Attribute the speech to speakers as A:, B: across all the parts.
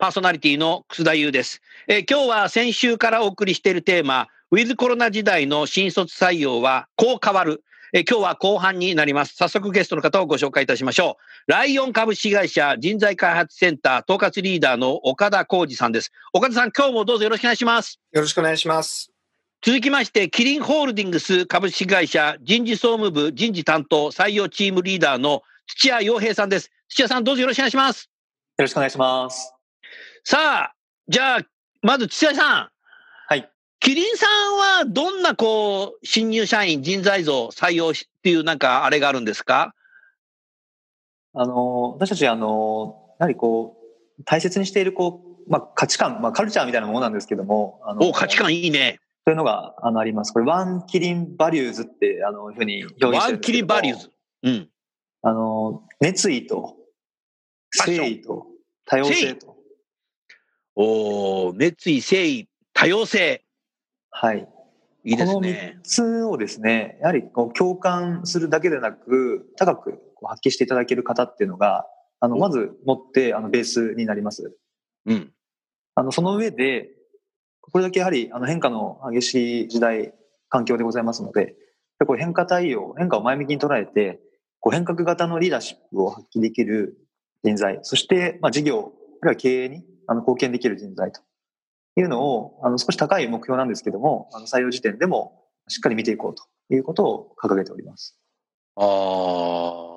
A: パーソナリティの楠田優です、えー今日は先週からお送りしているテーマウィズコロナ時代の新卒採用はこう変わるえー今日は後半になります。早速ゲストの方をご紹介いたしましょう。ライオン株式会社人材開発センター統括リーダーの岡田浩二さんです。岡田さん、今日もどうぞよろしくお願いします。
B: よろしくお願いします。
A: 続きまして、キリンホールディングス株式会社人事総務部人事担当採用チームリーダーの土屋洋平さんです。土屋さん、どうぞよろしくお願いします。
C: よろしくお願いします。
A: さあ、じゃあ、まず土屋さん。
C: はい。
A: キリンさんはどんなこう、新入社員人材像採用しっていうなんかあれがあるんですか？
C: あの、私たち、あの、やはりこう、大切にしている、こう、まあ、価値観、まあ、カルチャーみたいなものなんですけども、あの、
A: お、価値観いいね。
C: というのが、あの、あります。これ、 One Kirin Values って、あの、ふうに表現してる
A: One Kirin Values。うん。
C: あの、熱意と、誠意と、多様性と。
A: おー熱意、誠意、多様性。
C: はい。
A: いいです
C: この
A: ね
C: 3。つをですね、やはりこう共感するだけでなく、高くこう発揮していただける方っていうのが、あの、
A: お
C: まず持って、あの、ベースになります。
A: うん。
C: あの、その上で、これだけやはり、あの、変化の激しい時代、環境でございますので、こう変化対応、変化を前向きに捉えて、こう変革型のリーダーシップを発揮できる人材、そして、まあ、事業、あるいは経営にあの貢献できる人材というのを、あの、少し高い目標なんですけども、あの、採用時点でもしっかり見ていこうということを掲げております。
A: ああ。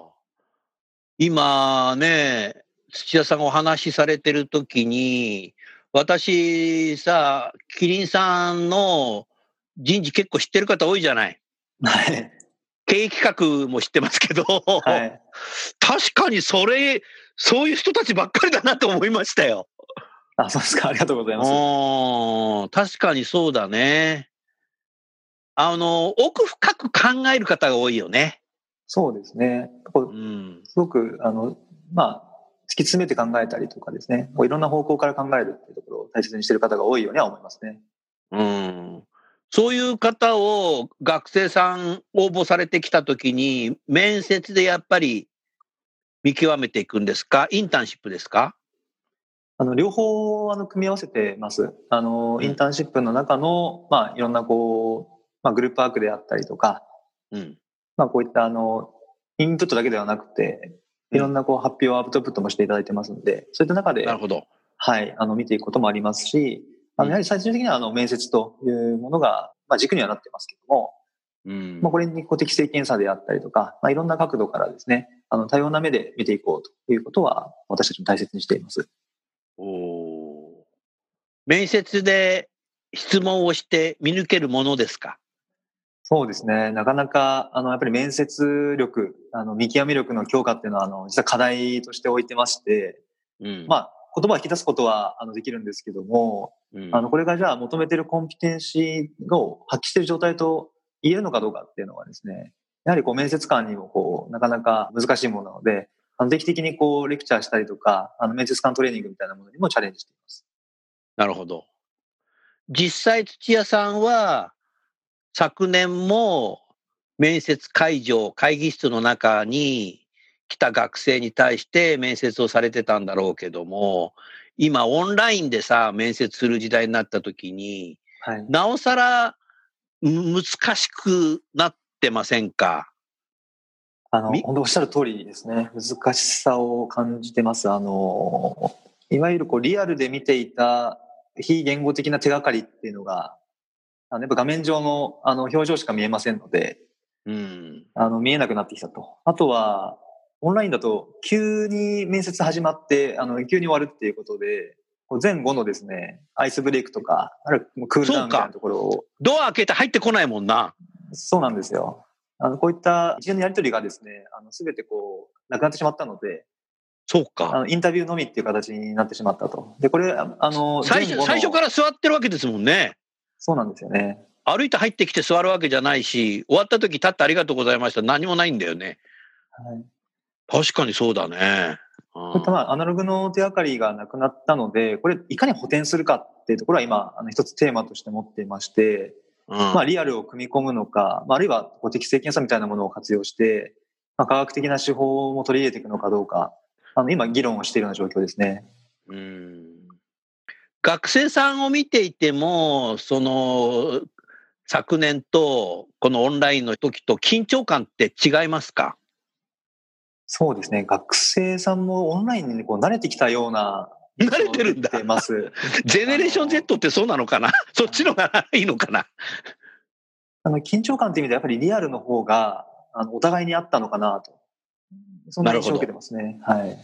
A: 今ね、土屋さんがお話しされてるときに、私さ、キリンさんの人事結構知ってる方多いじゃない。
C: はい。
A: 経営企画も知ってますけど、
C: はい。
A: 確かにそれ、そういう人たちばっかりだなと思いましたよ。
C: あ、そうですか。ありがとうございます。
A: うん確かにそうだね。あの、奥深く考える方が多いよね。
C: そうですね。こ
A: う。
C: うんすごく、あの、まあ、突き詰めて考えたりとかですね、こういろんな方向から考えるっていうところを大切にしている方が多いようには思いますね。
A: うん。そういう方を学生さん応募されてきたときに、面接でやっぱり見極めていくんですか？インターンシップですか？
C: あの、両方、あの、組み合わせてます。あの、
A: うん
C: インターンシップの中の、まあ、いろんなこう、まあ、グループワークであったりとか、
A: うん。
C: まあ、こういった、あの、インプットだけではなくて、いろんなこう発表、アウトプットもしていただいてますので、そういった中で
A: なる、ほど。
C: はい、あの、見ていくこともありますし、あの、やはり最終的には、あの、面接というものが、まあ、軸にはなってますけども、
A: うん
C: まあ、これにこう適正検査であったりとか、まあ、いろんな角度からですね、あの、多様な目で見ていこうということは、私たちも大切にしています。
A: おー面接で質問をして見抜けるものですか？
C: そうですね。なかなか、あの、やっぱり面接力、あの、見極め力の強化っていうのは、あの、実は課題として置いてまして、
A: うん。
C: まあ、言葉を引き出すことは、あの、できるんですけども、
A: うん
C: あの、これがじゃあ求めてるコンピテンシーを発揮している状態と言えるのかどうかっていうのはですね、やはりこう面接官にもこう、なかなか難しいものなので、あの定期的にこう、レクチャーしたりとか、あの、面接官トレーニングみたいなものにもチャレンジしています。
A: なるほど。実際土屋さんは昨年も面接会場、会議室の中に来た学生に対して面接をされてたんだろうけども、今オンラインでさ、面接する時代になった時に、
C: はい。
A: なおさらむ難しくなってませんか？
C: あの、
A: み？
C: 本当おっしゃる通りですね。難しさを感じてます。あの、いわゆるこうリアルで見ていた非言語的な手がかりっていうのが、あのやっぱ画面上のあの表情しか見えませんので、
A: うん。
C: あの、見えなくなってきたと。あとは、オンラインだと、急に面接始まって、あの、急に終わるっていうことで、前後のですね、アイスブレイクとか、あるクールダウンみたいなところを、
A: ドア開けて入ってこないもんな。
C: そうなんですよ。あの、こういった一連のやりとりがですね、あの、すべてこう、なくなってしまったので、
A: そう
C: あ
A: か。
C: の、インタビューのみっていう形になってしまったと。で、これ、ああの、
A: 最初、最初から座ってるわけですもんね。
C: そうなんですよね。
A: 歩いて入ってきて座るわけじゃないし、終わった時立ってありがとうございました。何もないんだよね。
C: はい。
A: 確かにそうだね。
C: こういったまあアナログの手がかりがなくなったので、これいかに補填するかっていうところは今、あの一つテーマとして持っていまして、
A: うん
C: まあリアルを組み込むのか、まああるいはこう適正検査みたいなものを活用して、まあ科学的な手法も取り入れていくのかどうか、あの今議論をしているような状況ですね。
A: うん学生さんを見ていても、その、昨年とこのオンラインの時と緊張感って違いますか？
C: そうですね。学生さんもオンラインにこう慣れてきたような、
A: 慣れてるんだ
C: ます。
A: ジェネレーション Z ってそうなのかな？そっちのがいいのかな？
C: あの緊張感っていう意味ではやっぱりリアルの方が、あのお互いにあったのかなと。そんな印象を受けてますね。はい。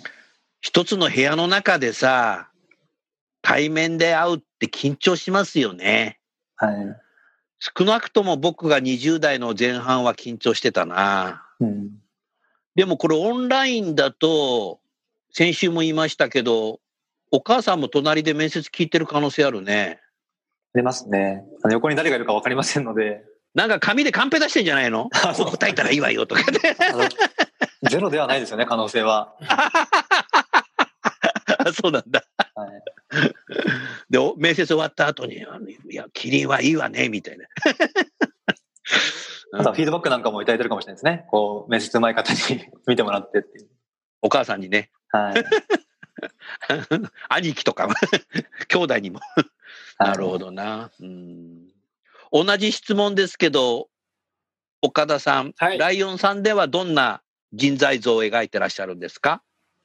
A: 一つの部屋の中でさ、対面で会うって緊張しますよね。
C: はい。
A: 少なくとも僕が20代の前半は緊張してたな。
C: うん。
A: でもこれオンラインだと、先週も言いましたけど、お母さんも隣で面接聞いてる可能性あるね。
C: 出ますね。あの横に誰がいるか分かりませんので、
A: なんか紙でカンペ出してんじゃないの？
C: あそう
A: 答えたらいいわよとかで。
C: あのゼロではないですよね、可能性は。
A: そうなんだ。
C: はい、
A: で、お面接終わった後に、いや、キリンはいいわね、みたいな。
C: あとはフィードバックなんかもいただいてるかもしれないですね。こう、面接うまい方に見てもらってっていう。
A: お母さんにね、
C: はい。
A: 兄貴とか、兄弟にも。なるほどな。うん同じ質問ですけど、岡田さん、
B: はい
A: ライオンさんではどんな人材像を描いてらっしゃるんですか？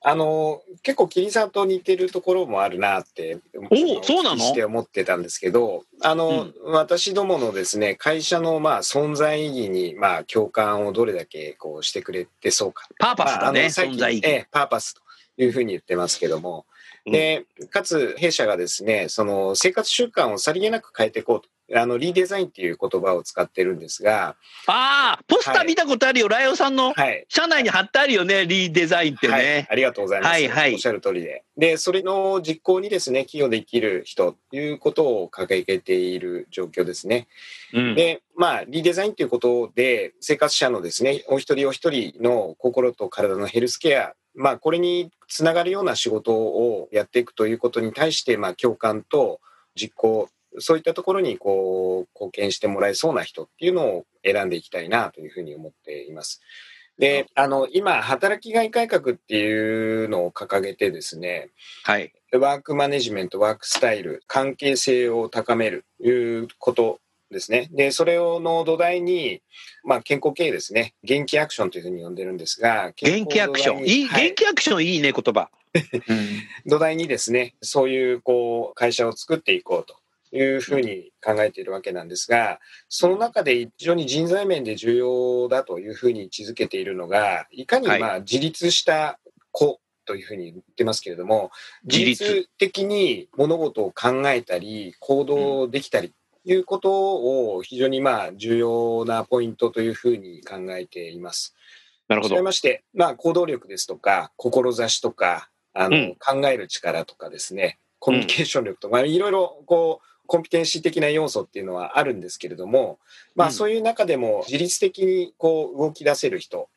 B: あの、結構、キリンさんと似てるところもあるなって、
A: おそうなの？
B: して思ってたんですけど、あの、私どものですね、会社の、まあ、存在意義に、まあ、共感をどれだけ、こう、してくれてそうか。
A: パーパス
B: まあ
A: だね、
B: あのさっき
A: 存在意義。
B: ええ、パーパスというふうに言ってますけども。
A: うん
B: で、かつ、弊社がですね、その、生活習慣をさりげなく変えていこうと。あの、リーデザインっていう言葉を使ってるんですが、
A: ああ、ポスター見たことあるよ、ライオンさんの
B: はい。
A: 社内に貼ってあるよね、リーデザインって
B: はい、
A: ね。
B: ありがとうございます。
A: はいはい
B: おっしゃる通りで。で、それの実行にですね、企業で生きる人ということを掲げている状況ですね。
A: うん
B: で、まあ、リデザインということで、生活者のですね、お一人お一人の心と体のヘルスケア、まあ、これにつながるような仕事をやっていくということに対して、まあ、共感と実行、そういったところにこう貢献してもらえそうな人っていうのを選んでいきたいなというふうに思っています。で、あの、今、働きがい改革っていうのを掲げてですね、
A: はい。
B: ワークマネジメント、ワークスタイル、関係性を高めるということですね。で、それをの土台に、まあ、健康経営ですね。元気アクションというふうに呼んでるんですが、
A: 元気アクション。いい、
B: はい
A: 元気アクションいいね、言葉。
C: う ん
B: 土台にですね、そういうこう会社を作っていこうというふうに考えているわけなんですが、その中で非常に人材面で重要だというふうに位置づけているのが、いかに
A: はい
B: まあ自立した子というふうに言ってますけれども、
A: 自
B: 律的に物事を考えたり、行動できたり、いうことを非常にまあ重要なポイントというふうに考えています。
A: なるほど。
B: まして、まあ、行動力ですとか、志とか、あの、
A: うん
B: 考える力とかですね、コミュニケーション力とか、いろいろ、こう、コンピテンシー的な要素っていうのはあるんですけれども、まあ、
A: うん
B: そういう中でも自律的にこう、動き出せる人、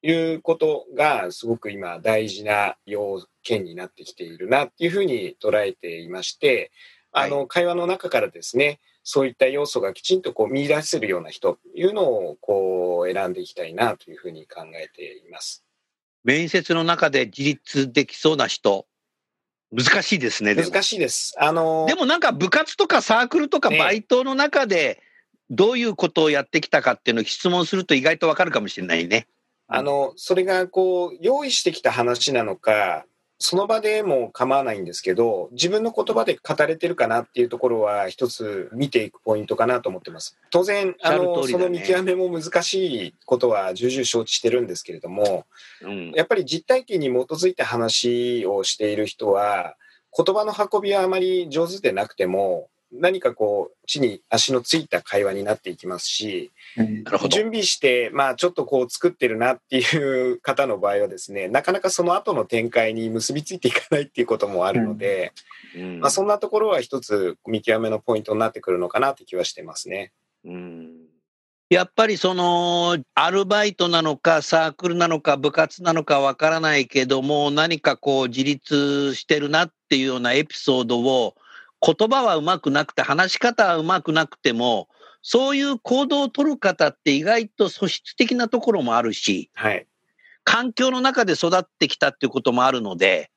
B: いうことがすごく今大事な要件になってきているなっていうふうに捉えていまして、あの、会話の中からですね、そういった要素がきちんとこう見出せるような人というのをこう選んでいきたいなというふうに考えています。
A: 面接の中で自立できそうな人、難しいですね。
B: 難しいです。あの、
A: でもなんか部活とかサークルとか
B: ね
A: バイトの中で、どういうことをやってきたかっていうのを質問すると意外とわかるかもしれないね。
B: あの、それがこう、用意してきた話なのか、その場でも構わないんですけど、自分の言葉で語れてるかなっていうところは一つ見ていくポイントかなと思ってます。当然、あの、
A: ね
B: その見極めも難しいことは重々承知してるんですけれども、
A: うん。
B: やっぱり実体験に基づいた話をしている人は、言葉の運びはあまり上手でなくても、何かこう、地に足のついた会話になっていきますし、
C: うん
A: なるほど。
B: 準備して、まあちょっとこう作ってるなっていう方の場合はですね、なかなかその後の展開に結びついていかないっていうこともあるので、
A: うん
B: まあそんなところは一つ見極めのポイントになってくるのかなって気はしてますね。
A: うんやっぱりそのアルバイトなのかサークルなのか部活なのかわからないけども何かこう自立してるなっていうようなエピソードを言葉はうまくなくて話し方はうまくなくてもそういう行動を取る方って意外と素質的なところもあるし
B: はい。
A: 環境の中で育ってきたっていうこともあるので、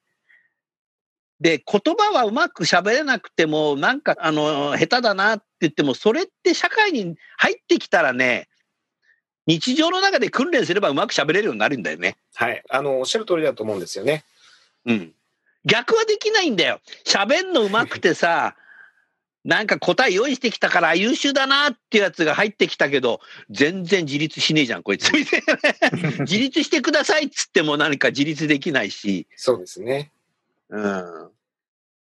A: で、言葉はうまく喋れなくても、なんか、あの、下手だなって言っても、それって社会に入ってきたらね、日常の中で訓練すればうまく喋れるようになるんだよね。
B: はい。あの、おっしゃる通りだと思うんですよね。
A: うん。逆はできないんだよ。喋んのうまくてさ、なんか答え用意してきたから優秀だなっていうやつが入ってきたけど、全然自立しねえじゃん、こいつ。自立してくださいっつっても何か自立できないし。
B: そうですね。
A: うん。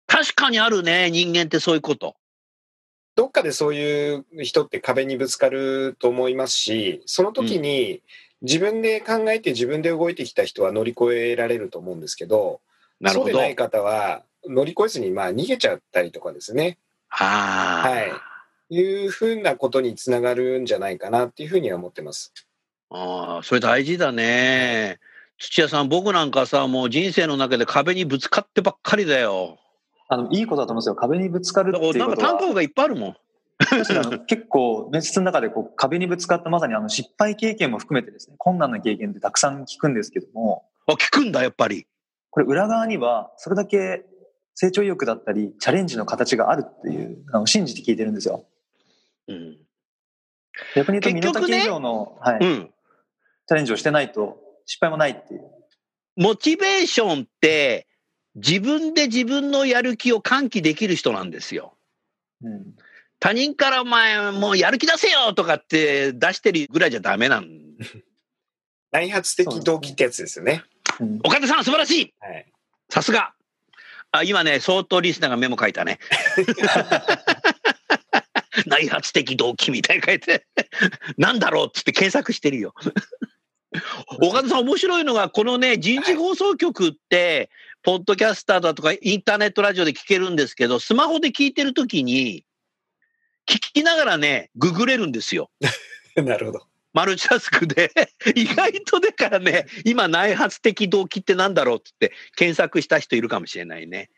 A: 確かにあるね、人間ってそういうこと。
B: どっかでそういう人って壁にぶつかると思いますし、その時に自分で考えて自分で動いてきた人は乗り越えられると思うんですけど、
A: なるほど。
B: そうでない方は乗り越えずにまあ逃げちゃったりとかですね。
A: ああ。
B: はい。いうふうなことにつながるんじゃないかなっていうふうには思ってます。
A: ああ、それ大事だね。土屋さん、僕なんかさ、もう人生の中で壁にぶつかってばっかりだよ。
C: あの、いいことだと思うんですよ。壁にぶつかる
A: だ
C: っていうことは
A: からなんか単。価がいっぱいあるもん。
C: 結構、面接の中でこう壁にぶつかったまさにあの失敗経験も含めてですね、困難な経験ってたくさん聞くんですけども、
A: あ、聞くんだ、やっぱり。
C: これ裏側にはそれだけ成長意欲だったり、チャレンジの形があるっていう、あの信じて聞いてるんですよ。
A: うん。
C: 逆に言うと、身の
A: 結局ね
C: 丈以上の、はい、
A: うん。
C: チャレンジをしてないと失敗もないっていう。
A: モチベーションって、自分で自分のやる気を喚起できる人なんですよ。
C: うん
A: 他人からお前もうやる気出せよとかって出してるぐらいじゃダメなん。
B: 内発的動機ってやつですよね。
C: うん
A: 岡田さん素晴らしい
B: はい。
A: さすがあ、今ね、相当リスナーがメモ書いたね。内発的動機みたいに書いて、なんだろうっつって検索してるよ。岡田さん面白いのが、このね、人事放送局って、ポッドキャスターだとかインターネットラジオで聞けるんですけど、スマホで聞いてるときに、聞きながらね、ググれるんですよ。
B: なるほど。
A: マルチタスクで、意外とだからね、今内発的動機ってなんだろうって検索した人いるかもしれないね。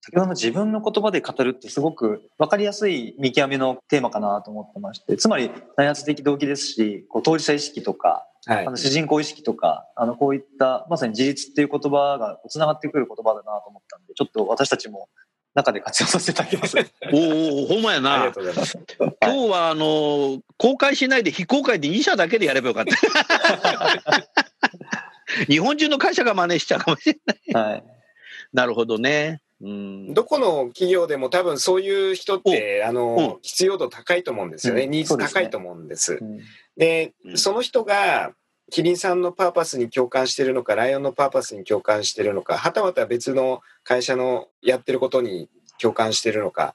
C: 先ほどの自分の言葉で語るってすごく分かりやすい見極めのテーマかなと思ってまして、つまり内発的動機ですし、こう当事者意識とか、
B: はい
C: あの。主人公意識とか、あのこういったまさに自立っていう言葉がつながってくる言葉だなと思ったんで、ちょっと私たちも中で活用させていただきます。
A: おーおーほんまや
B: あり
A: な
B: が。とうございます。
A: 今日はあの公開しないで非公開で2社だけでやればよかった。日本中の会社が真似しちゃうかもしれない。
C: はい。
A: なるほどね。うん。
B: どこの企業でも多分そういう人って、あ
A: う
B: の
A: ん、
B: 必要度高いと思うんですよね。
C: うん
B: ニーズ高いと思うんです。
C: うん
B: で
A: う、ん
B: その人が、キリンさんのパーパスに共感してるのか、ライオンのパーパスに共感してるのか、はたまた別の会社のやってることに共感してるのか、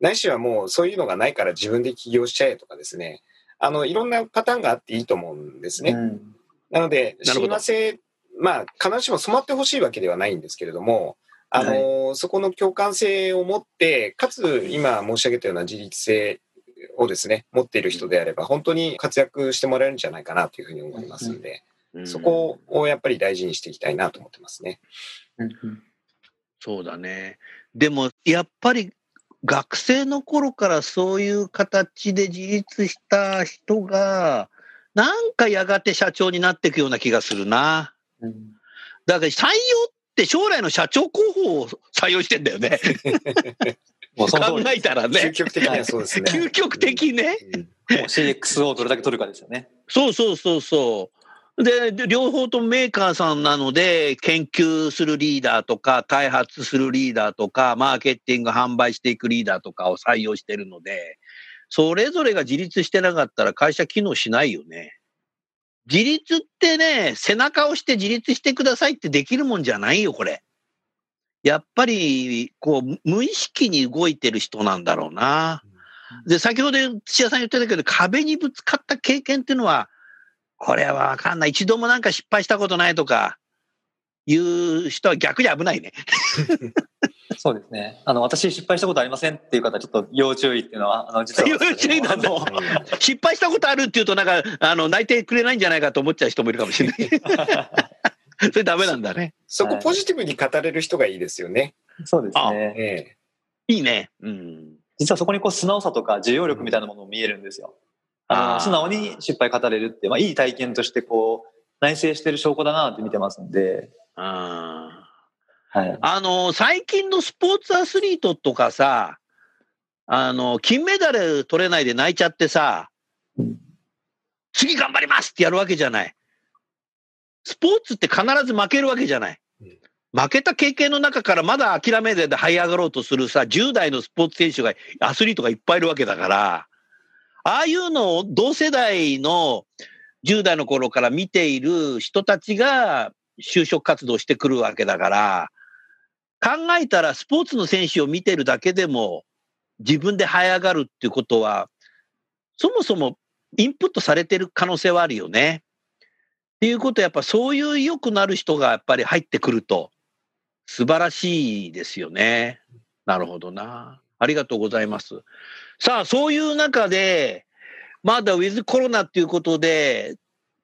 B: ないしはもうそういうのがないから自分で起業しちゃえとかですね。あの、いろんなパターンがあっていいと思うんですね。
C: うん
B: なので、親和性、まあ、必ずしも染まってほしいわけではないんですけれども、あの、そこの共感性を持って、かつ、今申し上げたような自立性をですね、持っている人であれば、本当に活躍してもらえるんじゃないかなというふうに思いますので、
A: うん
B: そこをやっぱり大事にしていきたいなと思ってますね。
A: そうだね。でも、やっぱり学生の頃からそういう形で自立した人が、なんかやがて社長になっていくような気がするな。
C: うん
A: だから採用って将来の社長候補を採用してんだよね。考えたら
B: 究
A: ね。
B: 極的にはそうですね。
A: 究極的ね。
B: うん
C: もう CXO をどれだけ取るかですよね。
A: そうそうそうそう。で、で両方ともメーカーさんなので、研究するリーダーとか、開発するリーダーとか、マーケティング販売していくリーダーとかを採用してるので、それぞれが自立してなかったら会社機能しないよね。自立ってね、背中を押して自立してくださいってできるもんじゃないよ、これ。やっぱり、こう、無意識に動いてる人なんだろうな。で、先ほど土屋さん言ってたけど、壁にぶつかった経験っていうのは、これはわかんない。一度もなんか失敗したことないとか、いう人は逆に危ないね。
C: そうですね。あの、私失敗したことありませんっていう方、ちょっと要注意っていうのは、あの、実は。
A: 要注意なんだ。失敗したことあるっていうと、なんか、あの、泣いてくれないんじゃないかと思っちゃう人もいるかもしれない。それダメなんだね。
B: そこポジティブに語れる人がいいですよね。
C: そうですね。え
A: え、いいね。うん。
C: 実はそこにこう素直さとか受容力みたいなものも見えるんですよ。あの素直に失敗語れるって、まあいい体験としてこう、内省してる証拠だなって見てますんで。
A: あはい、あの、最近のスポーツアスリートとかさ、あの、金メダル取れないで泣いちゃってさ、次頑張りますってやるわけじゃない。スポーツって必ず負けるわけじゃない。負けた経験の中からまだ諦めで這い上がろうとするさ、10代のスポーツ選手が、アスリートがいっぱいいるわけだから、ああいうのを同世代の10代の頃から見ている人たちが就職活動してくるわけだから、考えたらスポーツの選手を見てるだけでも自分で這い上がるっていうことは、そもそもインプットされてる可能性はあるよね。っていうことはやっぱそういう良くなる人がやっぱり入ってくると素晴らしいですよね。なるほどな。ありがとうございます。さあ、そういう中で、まだウィズコロナっていうことで、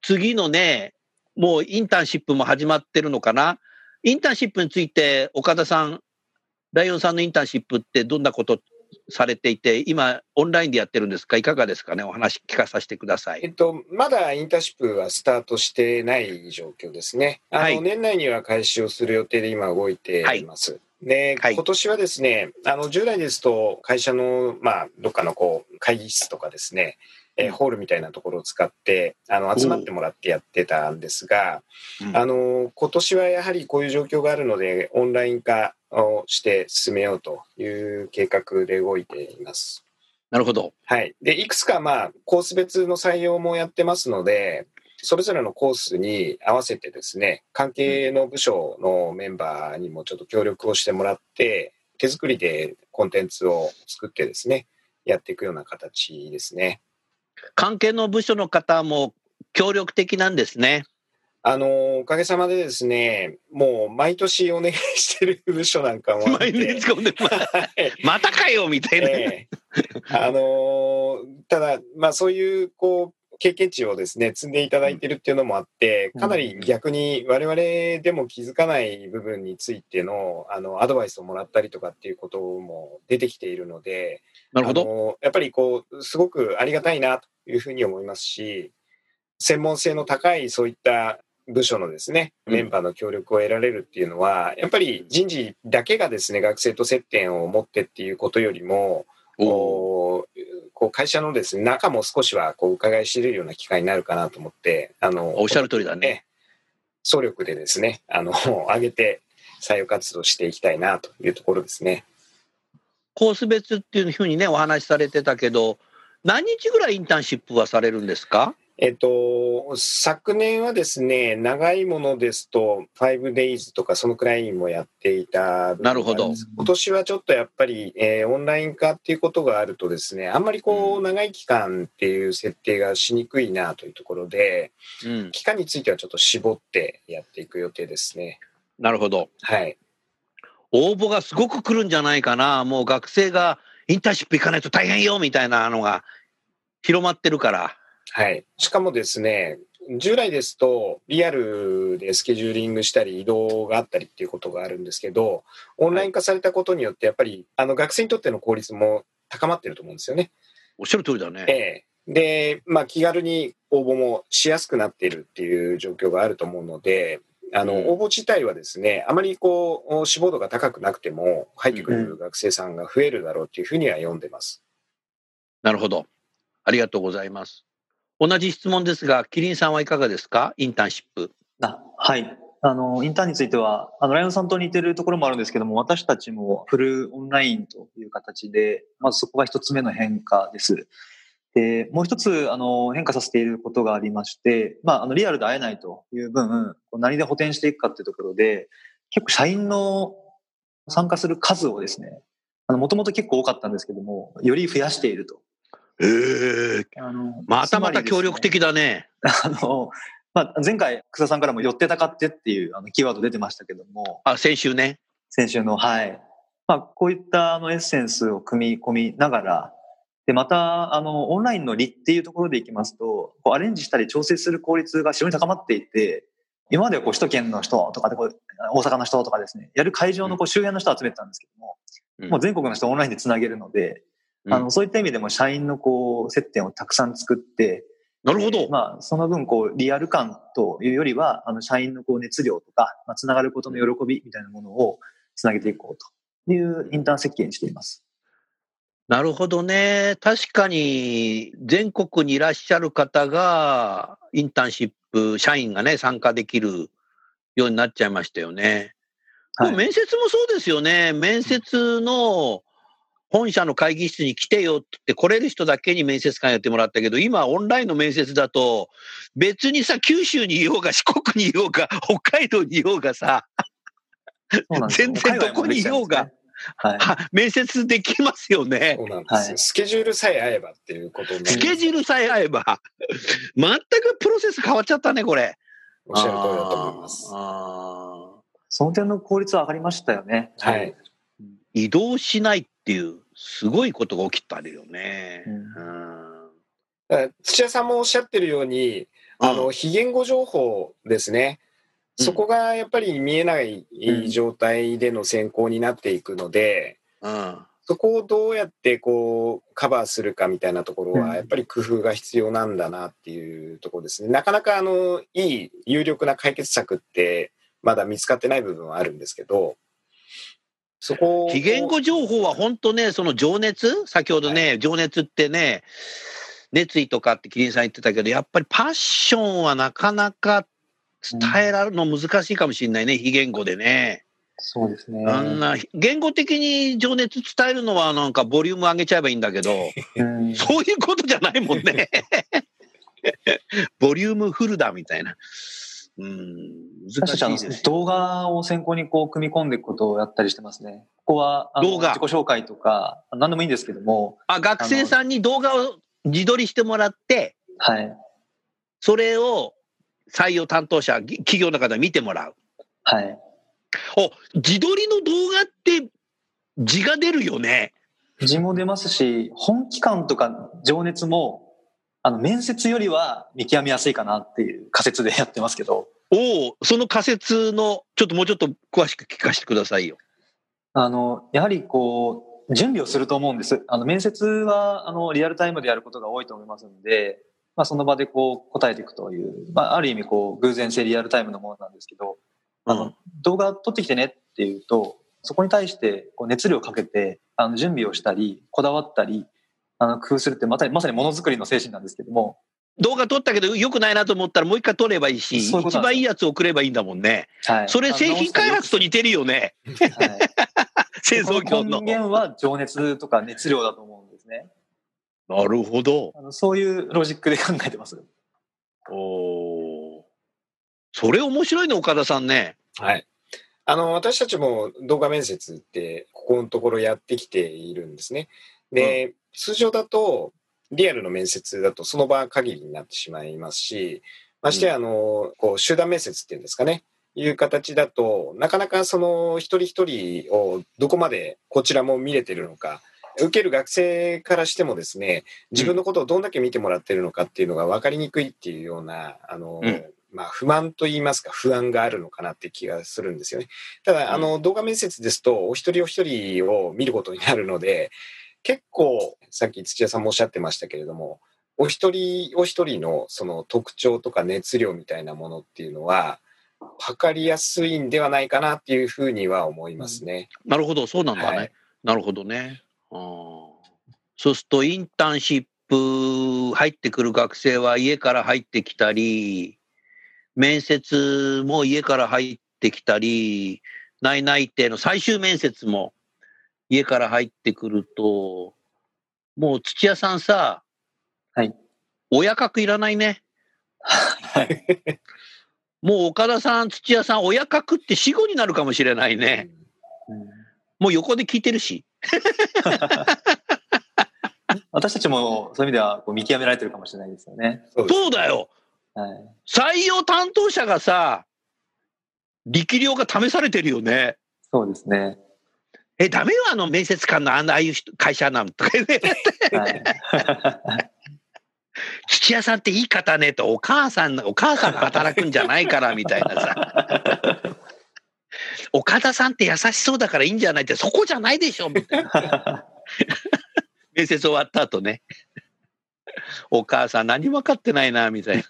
A: 次のね、もうインターンシップも始まってるのかな。インターンシップについて、岡田さん、ライオンさんのインターンシップってどんなことされていて、今、オンラインでやってるんですか？いかがですかね？お話聞かさせてください。
B: えっと、まだインターンシップはスタートしてない状況ですね。あの、はい、年内には開始をする予定で今動いています。はい。で、はい、今年はですね、あの、従来ですと、会社の、まあ、どっかのこう、会議室とかですね、えー、ホールみたいなところを使って、あの、集まってもらってやってたんですが、あの、今年はやはりこういう状況があるので、オンライン化をして進めようという計画で動いています。
A: なるほど。
B: はい。で、いくつか、まあ、コース別の採用もやってますので、それぞれのコースに合わせてですね、関係の部署のメンバーにもちょっと協力をしてもらって、手作りでコンテンツを作ってですね、やっていくような形ですね。
A: 関係の部署の方も協力的なんですね。
B: あの、おかげさまでですね、もう毎年お願いしてる部署なんかも
A: 毎日 またかよみたいな、え
B: ー、あの、ただ、まあそういう、こう、経験値をですね、積んでいただいてるっていうのもあって、かなり逆に我々でも気づかない部分についての、あの、アドバイスをもらったりとかっていうことも出てきているので、
A: なるほど。
B: やっぱりこう、すごくありがたいなというふうに思いますし、専門性の高いそういった部署のですね、メンバーの協力を得られるっていうのは、やっぱり人事だけがですね、学生と接点を持ってっていうことよりも、こう会社のですね、中も少しはこう伺い知れるような機会になるかなと思って、あの、
A: おっしゃる通りだね。
B: 総力でですね、あの、上げて採用活動していきたいなというところですね。
A: コース別っていうふうにね、お話しされてたけど、何日ぐらいインターンシップはされるんですか？
B: えっと、昨年はですね、長いものですと、5days とかそのくらいもやっていた
A: なるほど。
B: 今年はちょっとやっぱり、えー、オンライン化っていうことがあるとですね、あんまりこう、長い期間っていう設定がしにくいなというところで、うん、期間についてはちょっと絞ってやっていく予定ですね。
A: なるほど。
B: はい。
A: 応募がすごく来るんじゃないかな。もう学生がインターンシップ行かないと大変よみたいなのが広まってるから。
B: はい。しかもですね、従来ですと、リアルでスケジューリングしたり移動があったりっていうことがあるんですけど、オンライン化されたことによって、やっぱり、あの、学生にとっての効率も高まってると思うんですよね。
A: おっしゃる通りだね。
B: ええ。で、まあ、気軽に応募もしやすくなっているっていう状況があると思うので、あの、うん、応募自体はですね、あまりこう、志望度が高くなくても、入ってくる学生さんが増えるだろうっていうふうには読んでます。
A: なるほど。ありがとうございます。同じ質問ですが、キリンさんはいかがですか？インターンシップ。
C: あはい。あの、インターンについては、あの、ライオンさんと似てるところもあるんですけども、私たちもフルオンラインという形で、まずそこが一つ目の変化です。で、もう一つ、あの、変化させていることがありまして、まあ、あの、リアルで会えないという分、こう何で補填していくかっていうところで、結構社員の参加する数をですね、あの、もともと結構多かったんですけども、より増やしていると。
A: ええ
C: あの
A: またまた協力。的だね。
C: あの、まあ、前回、草さんからも寄ってたかってっていうあのキーワード出てましたけども、
A: あ、先週ね。
C: 先週の、はい。まあ、こういったあのエッセンスを組み込みながら、で、また、あの、オンラインの利っていうところでいきますと、こうアレンジしたり調整する効率が非常に高まっていて、今まではこう首都圏の人とかでこう、大阪の人とかですね、やる会場のこう周辺の人を集めてたんですけども、
A: うん
C: もう全国の人をオンラインでつなげるので、あの、そういった意味でも社員のこう、接点をたくさん作って、
A: なるほど。
C: まあ、その分、こう、リアル感というよりは、あの、社員のこう、熱量とか、まあ、つながることの喜びみたいなものをつなげていこうというインターン設計にしています。
A: なるほどね。確かに、全国にいらっしゃる方が、インターンシップ、社員がね、参加できるようになっちゃいましたよね。
C: はい
A: 面接もそうですよね。面接の本社の会議室に来てよって来れる人だけに面接官やってもらったけど、今オンラインの面接だと、別にさ、九州にいようが四国にいようが、北海道にいようがさ、全然どこにいようが。
C: はい。
A: は面接できますよね。
B: そうなんですよ、
C: はい
B: スケジュールさえ合えばっていうこと
A: ス
B: る
A: ケジュールさえ合えば、全くプロセス変わっちゃったね、これ。
B: おっしゃる通りだと思います。
C: その点の効率は上がりましたよね。
B: はい。
A: 移動しないっていう、すごいことが起きたよね。
C: うん
B: 土屋さんもおっしゃってるように、あの、非言語情報ですね。
A: うん
B: そこがやっぱり見えない状態での選考になっていくので、
A: うん
B: そこをどうやってこうカバーするかみたいなところ
C: うん
B: はやっぱり工夫が必要なんだなっていうところですね。なかなかあのいい有力な解決策ってまだ見つかってない部分はあるんですけど、そこを
A: 非言語情報は本当ね、その情熱、先ほどね、情熱ってね、熱意とかってキリンさん言ってたけど、やっぱりパッションはなかなか伝えられるの難しいかもしれないね、非言語でね。
C: そうですね。
A: あんな、言語的に情熱伝えるのはなんかボリューム上げちゃえばいいんだけど、
C: うん
A: そういうことじゃないもんね。ボリュームフルだみたいな。うん、難しいです。
C: 動画を先行にこう組み込んでいくことをやったりしてますね。ここはあの
A: 動画
C: 自己紹介とか何でもいいんですけども、
A: あ、学生さんに動画を自撮りしてもらって、
C: はい。
A: それを採用担当者、ぎ企業の方に見てもらう。
C: はい。
A: お、自撮りの動画って字が出るよね。
C: 字も出ますし、本気感とか情熱も、あの、面接よりは見極めやすいかなっていう仮説でやってますけど、
A: おお、その仮説の、ちょっともうちょっと詳しく聞かせてくださいよ。
C: あの、やはりこう、準備をすると思うんです。あの、面接は、あの、リアルタイムでやることが多いと思いますので、まあ、その場でこう、答えていくという、まあ、ある意味こう、偶然性リアルタイムのものなんですけど、あの、動画撮ってきてねっていうと、そこに対してこう熱量をかけて、あの、準備をしたり、こだわったり、あの、工夫するってまさに、まさにものづくりの精神なんですけども、
A: 動画撮ったけど良くないなと思ったらもう一回撮ればいいし、
C: そういう
A: 一番いいやつを送ればいいんだもんね。
C: はい。
A: それ製品開発と似てるよね。
C: はい
A: 製造業の。
C: こ根源は情熱とか熱量だと思うんですね。
A: なるほど。
C: あのそういうロジックで考えてます。
A: おーそれ面白いね、岡田さんね。
B: はい。あの、私たちも動画面接って、ここのところやってきているんですね。で、通常だと、リアルの面接だとその場限りになってしまいますし、ましてやあの、こう、集団面接っていうんですかね。いう形だと、なかなかその一人一人をどこまでこちらも見れてるのか、受ける学生からしてもですね、自分のことをどんだけ見てもらってるのかっていうのが分かりにくいっていうような、あの、
A: うん
B: まあ不満と言いますか不安があるのかなって気がするんですよね。ただ、あの、動画面接ですと、お一人お一人を見ることになるので、結構、さっき土屋さんもおっしゃってましたけれども、お一人お一人のその特徴とか熱量みたいなものっていうのは、測りやすいんではないかなっていうふうには思いますね。
A: なるほど、そうなんだね。
B: はい
A: なるほどね。あーそうすると、インターンシップ入ってくる学生は家から入ってきたり、面接も家から入ってきたり、内内定の最終面接も家から入ってくると、もう土屋さんさ、
C: はい。
A: 親格いらないね。
C: はい。
A: もう岡田さん、土屋さん、親格って死後になるかもしれないね。もう横で聞いてるし。
C: 私たちもそういう意味ではこう見極められてるかもしれないですよね。
B: そう
A: だよ。
C: はい。
A: 採用担当者がさ、力量が試されてるよね。
C: そうですね。
A: え、ダメよ、あの面接官のあんなああいう人会社なんとかね。
C: はい。
A: 土屋さんっていい方ねと、お母さん、お母さんが働くんじゃないから、みたいなさ。岡田さんって優しそうだからいいんじゃないって、そこじゃないでしょ、みたいな。面接終わった後ね。お母さん何も分かってないな、みたいな。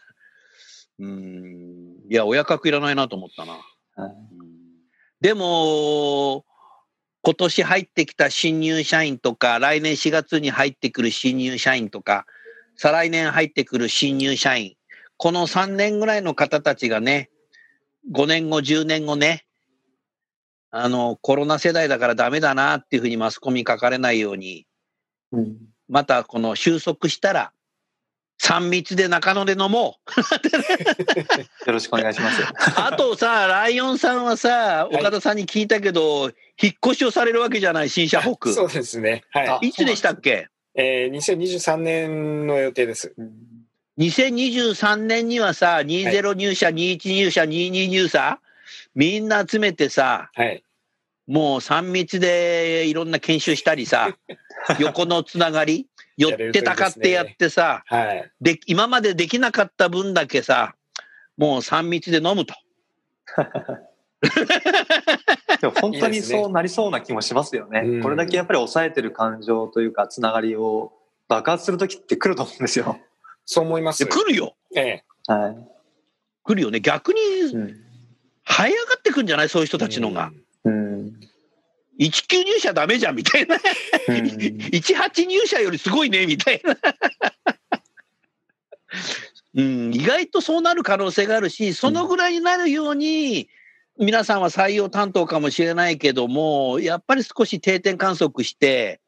A: うん。いや、親格いらないなと思ったな。でも、今年入ってきた新入社員とか、来年4月に入ってくる新入社員とか、再来年入ってくる新入社員、この3年ぐらいの方たちがね、5年後、10年後ね、あの、コロナ世代だからダメだなっていうふうにマスコミ書かれないように、
C: うん。
A: またこの収束したら、3密で中野で飲もう。
C: よろしくお願いします。
A: あとさ、ライオンさんはさ、
B: い
A: 岡田さんに聞いたけど、引っ越しをされるわけじゃない、新社北。
B: そうですね。は
C: あ
B: い。
A: いつでしたっけ？
B: えー、2023年の予定です。
C: うん
A: 2023年にはさ、20入社、21入社、22入社、みんな集めてさ、
B: はい。
A: もう3密でいろんな研修したりさ、横のつながり、寄ってたかってやってさ、
B: はい。
A: で、今までできなかった分だけさ、もう3密で飲むと。
C: でも本当にそうなりそうな気もしますよね。
B: うん
C: これだけやっぱり抑えてる感情というか、つながりを爆発するときって来ると思うんですよ。
B: そう思います
A: で。来るよ。
B: ええ。
C: はい。
A: 来るよね。逆に、
C: うん
A: 這い上がってくんじゃない？そういう人たちのが。
C: うん。
A: 19入社ダメじゃんみたいな。
C: うん
A: 18入社よりすごいねみたいな。うん、意外とそうなる可能性があるし、そのぐらいになるように、皆さんは採用担当かもしれないけども、やっぱり少し定点観測して、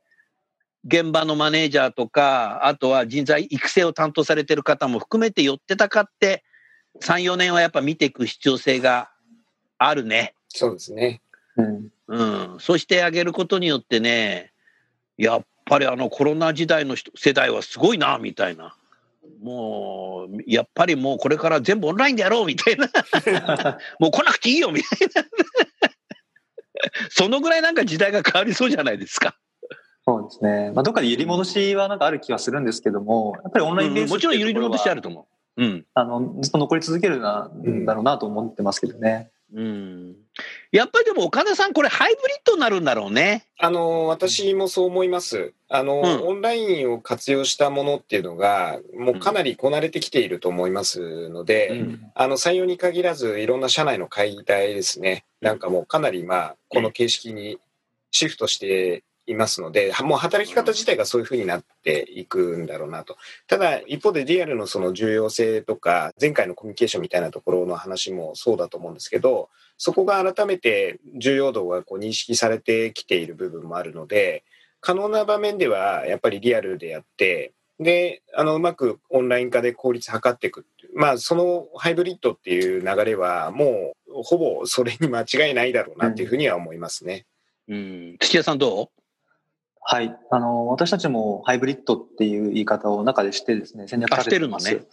A: 現場のマネージャーとか、あとは人材育成を担当されてる方も含めて寄ってたかって、3、4年はやっぱ見ていく必要性があるね。
B: そうですね。
C: うん
A: うん、そうしてあげることによってね、やっぱりあのコロナ時代の人世代はすごいな、みたいな。もう、やっぱりもうこれから全部オンラインでやろう、みたいな。もう来なくていいよ、みたいな。そのぐらいなんか時代が変わりそうじゃないですか。
C: そうですね。まあ、どっかで揺り戻しはなんかある気はするんですけども、やっぱりオンラインベース
A: うんもちろん揺り戻しあ
C: る。
A: ると思う。うん。
C: あの、ずっと残り続けるな、
B: うん
C: だろうなと思ってますけどね。
A: うん。やっぱりでも岡田さん、これハイブリッドになるんだろうね。
B: あの、私もそう思います。あの、
A: うん
B: オンラインを活用したものっていうのが、もうかなりこなれてきていると思いますので、
A: うん
B: あの、採用に限らず、いろんな社内の会議体ですね。なんかもうかなり、まあ、この形式にシフトしていますので、もう働き方自体がそういうふうになっていくんだろうなと。ただ、一方でリアルのその重要性とか、前回のコミュニケーションみたいなところの話もそうだと思うんですけど、そこが改めて重要度がこう認識されてきている部分もあるので、可能な場面ではやっぱりリアルでやって、で、あの、うまくオンライン化で効率図っていくてい。まあ、そのハイブリッドっていう流れは、もう、ほぼそれに間違いないだろうなっていうふうには思いますね。
A: うん。土屋さんどう？
C: はい。あの、私たちもハイブリッドっていう言い方を中でしてですね、戦略
A: あ
C: 立ててます。
A: してる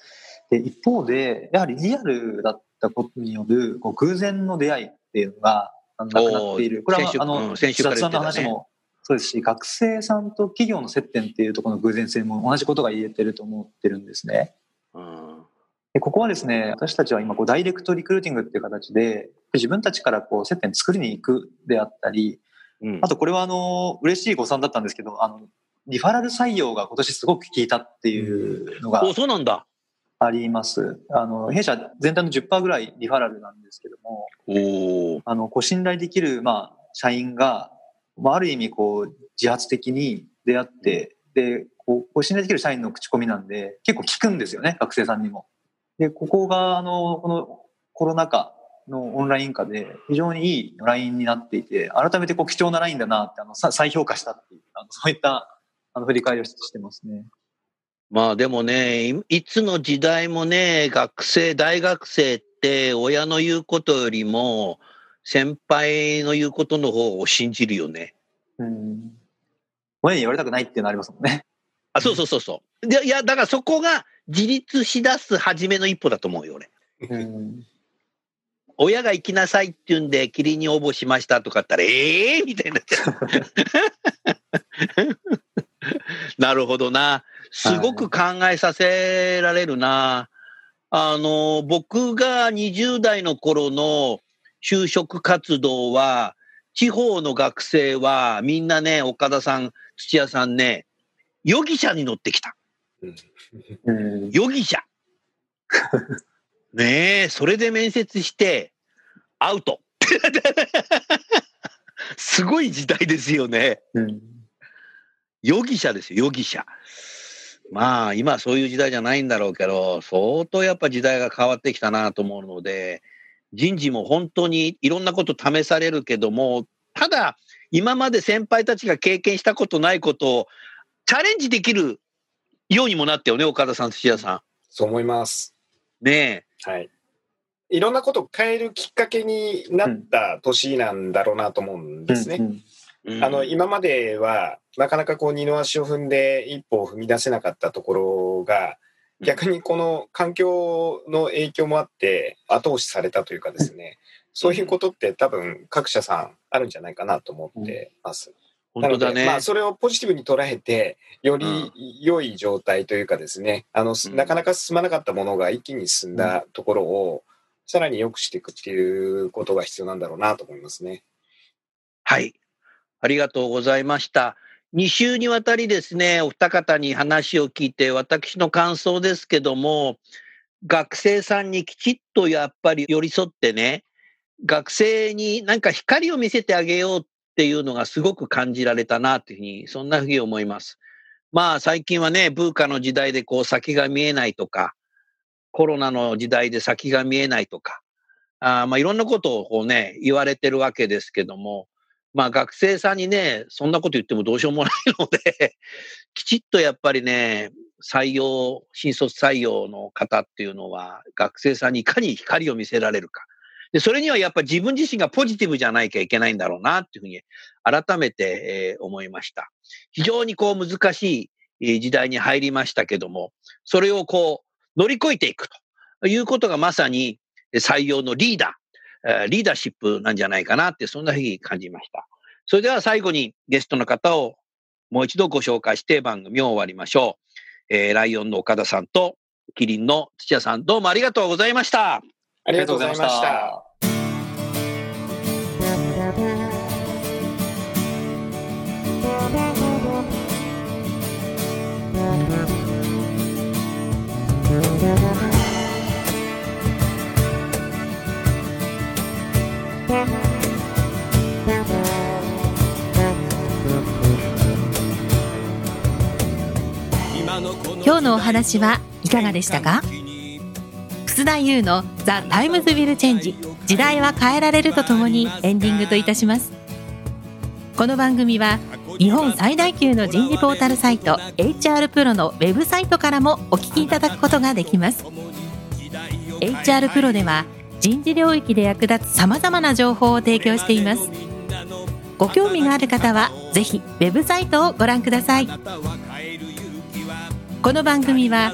C: で、一方で、やはりリアルだったことによるこう偶然の出会いっていうのがなくなっている。これは、あの、
A: うん先週ね
C: 談の話もそうですし、学生さんと企業の接点っていうところの偶然性も同じことが言えてると思ってるんですね。
A: ううん。
C: でここはですね、私たちは今こうダイレクトリクルーティングっていう形で、自分たちからこう接点作りに行くであったり、
A: うん
C: あとこれはあの、嬉しい誤算だったんですけど、あの、リファラル採用が今年すごく効いたっていうのが
A: お、そうなんだ。
C: あります。あの、弊社全体の10%ぐらいリファラルなんですけども。あの、こう信頼できる、まあ、社員が、まあ、ある意味こう、自発的に出会って、で、こう、信頼できる社員の口コミなんで、結構聞くんですよね、学生さんにも。で、ここが、あの、このコロナ禍のオンライン化で非常にいいラインになっていて、改めてこう貴重なラインだなって、あの、再評価したっていう、あの そういった、あの、振り返りをしてますね。
A: まあでもね、いいつの時代もね、学生、大学生って親の言うことよりも、先輩の言うことの方を信じるよね。
C: うん。親に言われたくないっていうのありますもんね。
A: あ、そうそうそうそう。でいや、だからそこが自立しだす初めの一歩だと思うよ、俺。
C: うん。
A: 親が行きなさいって言うんで、霧に応募しましたとか言ったら、ええー、みたいになっちゃう。なるほどな。すごく考えさせられるな。あの、僕が20代の頃の就職活動は、地方の学生はみんなね、岡田さん、土屋さんね、容疑者に乗ってきた。
C: うん。
A: 容疑者。ねえ、それで面接して、アウト。すごい時代ですよね。
C: うん。
A: 容疑者ですよ、容疑者。まあ、今はそういう時代じゃないんだろうけど、相当やっぱ時代が変わってきたなと思うので、人事も本当にいろんなこと試されるけども、ただ、今まで先輩たちが経験したことないことをチャレンジできるようにもなったよね、岡田さん、土屋さ
B: そう思います。
A: ん。ね
B: はい。いろんなことを変えるきっかけになった年なんだろうなと思うんですね。
C: うん
A: え。
B: あの、今までは、なかなかこう二の足を踏んで一歩を踏み出せなかったところが、逆にこの環境の影響もあって後押しされたというかですね、そういうことって多分各社さんあるんじゃないかなと思ってます。
A: 本当だね。
B: まあ、それをポジティブに捉えて、より良い状態というかですね、あの、
A: うん
B: なかなか進まなかったものが一気に進んだところを、さらに良くしていくっていうことが必要なんだろうなと思いますね。
A: はい。ありがとうございました。2週にわたりですね、お二方に話を聞いて、私の感想ですけども、学生さんにきちっとやっぱり寄り添ってね、学生になんか光を見せてあげようっっていうのがすごく感じられたなというふうに、そんなふうに思います。まあ最近はね、ブーカの時代でこう先が見えないとか、コロナの時代で先が見えないとか、あまあいろんなことをこうね、言われてるわけですけども、まあ学生さんにね、そんなこと言ってもどうしようもないので、きちっとやっぱりね、採用、新卒採用の方っていうのは、学生さんにいかに光を見せられるか。で、それにはやっぱ自分自身がポジティブじゃないきゃいけないんだろうなっていうふうに改めて、えー思いました。非常にこう難しい時代に入りましたけども、それをこう乗り越えていくということがまさに採用のリーダー、えーリーダーシップなんじゃないかなって、そんなふうに感じました。それでは最後にゲストの方をもう一度ご紹介して番組を終わりましょう。えーライオンの岡田さんとキリンの土屋さん、どうもありがとうございました。
B: ありがとうございました。。
D: 今日のお話はいかがでしたか？楠田祐の「 The Times Will Change 時代は変えられる」とともにエンディングといたします。この番組は日本最大級の人事ポータルサイト HR プロのウェブサイトからもお聞きいただくことができます。HR プロでは人事領域で役立つさまざまな情報を提供しています。ご興味がある方はぜひウェブサイトをご覧ください。この番組は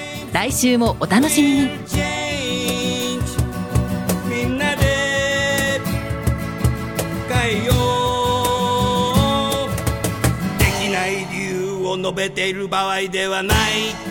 D: 来週もお楽しみに。
E: みんなで変えよう。できない理由を述べている場合ではない。